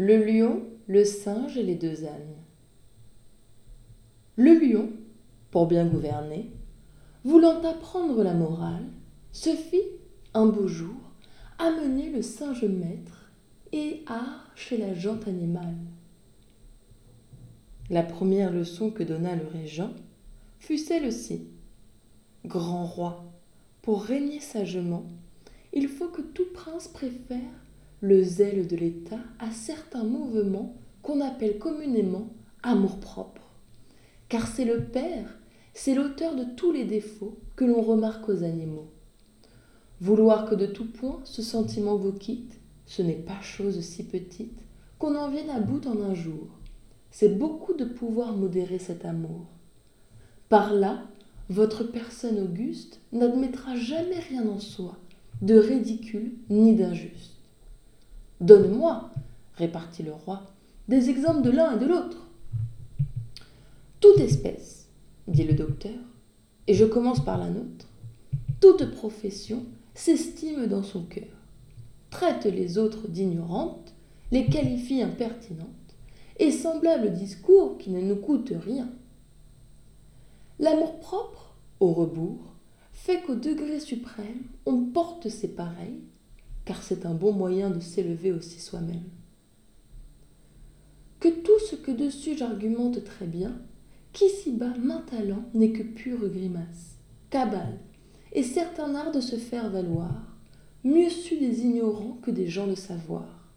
Le lion, le singe et les deux ânes. Le lion, pour bien gouverner, voulant apprendre la morale, se fit, un beau jour, amener le singe maître et art chez la gente animale. La première leçon que donna le régent fut celle-ci. Grand roi, pour régner sagement, il faut que tout prince préfère le zèle de l'État a certains mouvements qu'on appelle communément amour-propre. Car c'est le père, c'est l'auteur de tous les défauts que l'on remarque aux animaux. Vouloir que de tout point ce sentiment vous quitte, ce n'est pas chose si petite qu'on en vienne à bout en un jour. C'est beaucoup de pouvoir modérer cet amour. Par là, votre personne auguste n'admettra jamais rien en soi, de ridicule ni d'injuste. Donne-moi, répartit le roi, des exemples de l'un et de l'autre. Toute espèce, dit le docteur, et je commence par la nôtre, toute profession s'estime dans son cœur, traite les autres d'ignorantes, les qualifie impertinentes, et semblable discours qui ne nous coûte rien. L'amour-propre, au rebours, fait qu'au degré suprême, on porte ses pareils car c'est un bon moyen de s'élever aussi soi-même. Que tout ce que dessus j'argumente très bien, qu'ici-bas main talent n'est que pure grimace, cabale, et certain art de se faire valoir, mieux su des ignorants que des gens de savoir.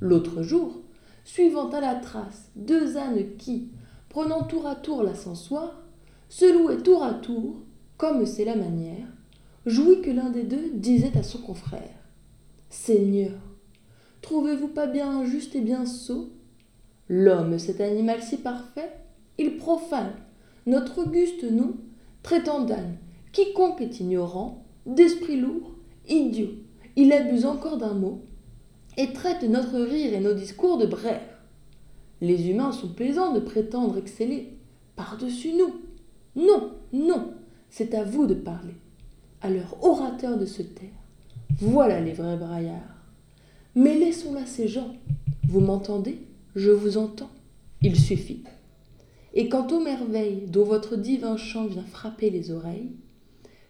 L'autre jour, suivant à la trace deux ânes qui, prenant tour à tour l'ascensoir, se louaient tour à tour, comme c'est la manière, jouit que l'un des deux disait à son confrère Seigneur, trouvez-vous pas bien injuste et bien sot? L'homme, cet animal si parfait, il profane notre auguste nom, traitant d'âne quiconque est ignorant, d'esprit lourd, idiot. Il abuse encore d'un mot et traite notre rire et nos discours de brère. Les humains sont plaisants de prétendre exceller par-dessus nous. Non, non, c'est à vous de parler à leur orateur de se taire. Voilà les vrais braillards. Mais laissons là ces gens. Vous m'entendez? Je vous entends. Il suffit. Et quant aux merveilles dont votre divin chant vient frapper les oreilles,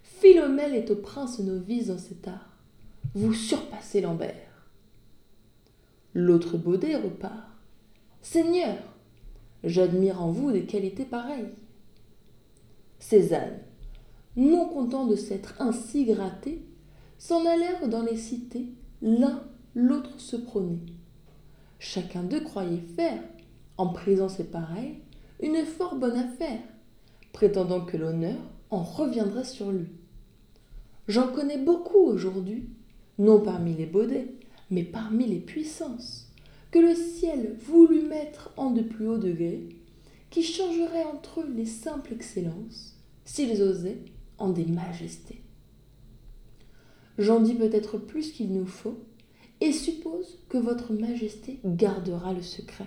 Philomèle est au prince novice dans cet art. Vous surpassez Lambert. L'autre baudet repart. Seigneur, j'admire en vous des qualités pareilles. Cézanne, non content de s'être ainsi gratté, s'en allèrent dans les cités, l'un l'autre se prôner. Chacun d'eux croyait faire, en prisant ses pareils, une fort bonne affaire, prétendant que l'honneur en reviendrait sur lui. J'en connais beaucoup aujourd'hui, non parmi les baudets, mais parmi les puissances, que le ciel voulut mettre en de plus hauts degrés, qui changeraient entre eux les simples excellences, s'ils osaient en des majestés. J'en dis peut-être plus qu'il nous faut, et suppose que votre majesté gardera le secret.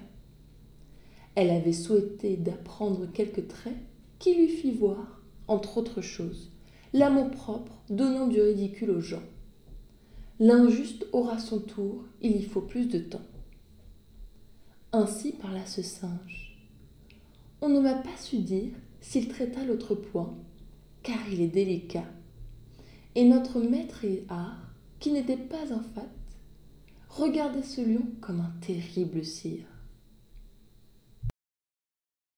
Elle avait souhaité d'apprendre quelques traits qui lui fit voir, entre autres choses, l'amour-propre donnant du ridicule aux gens. L'injuste aura son tour, il y faut plus de temps. Ainsi parla ce singe. On ne m'a pas su dire s'il traita l'autre point, car il est délicat. Et notre maître et art, qui n'était pas un fat, regardait ce lion comme un terrible cire.